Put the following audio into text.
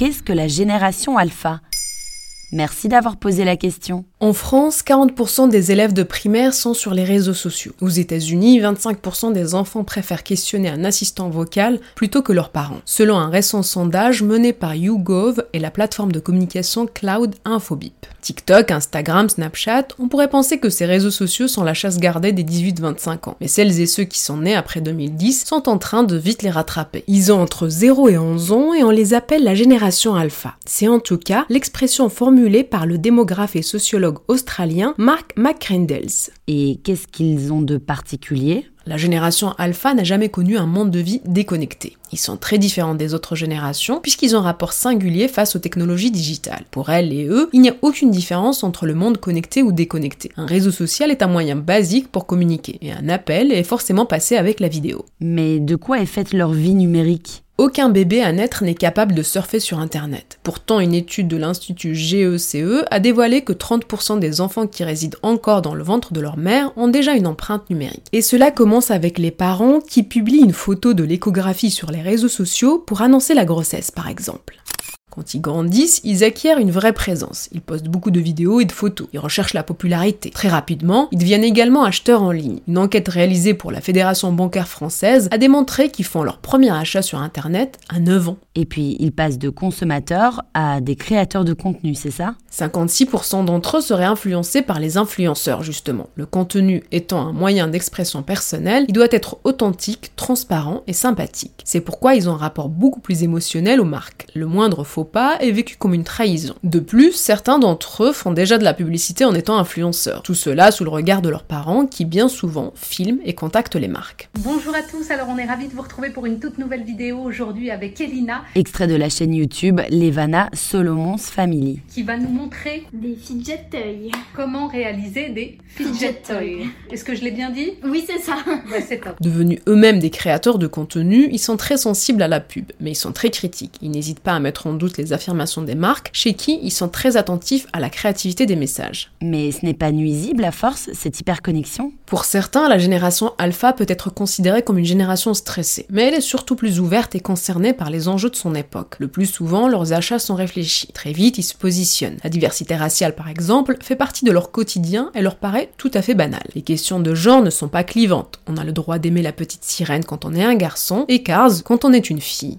qu'est-ce que la génération alpha Merci d'avoir posé la question. En France, 40% des élèves de primaire sont sur les réseaux sociaux. Aux États-Unis, 25% des enfants préfèrent questionner un assistant vocal plutôt que leurs parents. Selon un récent sondage mené par YouGov et la plateforme de communication Cloud Infobip. TikTok, Instagram, Snapchat, on pourrait penser que ces réseaux sociaux sont la chasse gardée des 18-25 ans. Mais celles et ceux qui sont nés après 2010 sont en train de vite les rattraper. Ils ont entre 0 et 11 ans et on les appelle la génération alpha. C'est en tout cas l'expression formulée par le démographe et sociologue australien Mark McCrindles. Et qu'est-ce qu'ils ont de particulier? La génération alpha n'a jamais connu un monde de vie déconnecté. Ils sont très différents des autres générations puisqu'ils ont un rapport singulier face aux technologies digitales. Pour elles et eux, il n'y a aucune différence entre le monde connecté ou déconnecté. Un réseau social est un moyen basique pour communiquer et un appel est forcément passé avec la vidéo. Mais de quoi est faite leur vie numérique? Aucun bébé à naître n'est capable de surfer sur Internet. Pourtant, une étude de l'Institut GECE e a dévoilé que 30% des enfants qui résident encore dans le ventre de leur mère ont déjà une empreinte numérique. Et cela commence avec les parents qui publient une photo de l'échographie sur les réseaux sociaux pour annoncer la grossesse, par exemple. Quand ils grandissent, ils acquièrent une vraie présence. Ils postent beaucoup de vidéos et de photos. Ils recherchent la popularité. Très rapidement, ils deviennent également acheteurs en ligne. Une enquête réalisée pour la Fédération bancaire française a démontré qu'ils font leur premier achat sur Internet à 9 ans. Et puis, ils passent de consommateurs à des créateurs de contenu, c'est ça? 56% d'entre eux seraient influencés par les influenceurs, justement. Le contenu étant un moyen d'expression personnelle, il doit être authentique, transparent et sympathique. C'est pourquoi ils ont un rapport beaucoup plus émotionnel aux marques. Le moindre faux pas est vécu comme une trahison. De plus, certains d'entre eux font déjà de la publicité en étant influenceurs. Tout cela sous le regard de leurs parents qui bien souvent filment et contactent les marques. Bonjour à tous, alors on est ravis de vous retrouver pour une toute nouvelle vidéo aujourd'hui avec Elina. Extrait de la chaîne YouTube Levana Solomon's Family. Qui va nous montrer des fidget toys. Comment réaliser des fidget toys. Est-ce que je l'ai bien dit Oui, c'est ça. c'est top. Devenus eux-mêmes des créateurs de contenu, ils sont très sensibles à la pub, mais ils sont très critiques. Ils n'hésitent pas à mettre en doute les affirmations des marques, chez qui ils sont très attentifs à la créativité des messages. Mais ce n'est pas nuisible à force, cette hyperconnexion? Pour certains, la génération alpha peut être considérée comme une génération stressée, mais elle est surtout plus ouverte et concernée par les enjeux de son époque. Le plus souvent, leurs achats sont réfléchis. Très vite, ils se positionnent. La diversité raciale, par exemple, fait partie de leur quotidien et leur paraît tout à fait banale. Les questions de genre ne sont pas clivantes. On a le droit d'aimer la petite sirène quand on est un garçon et Cars quand on est une fille.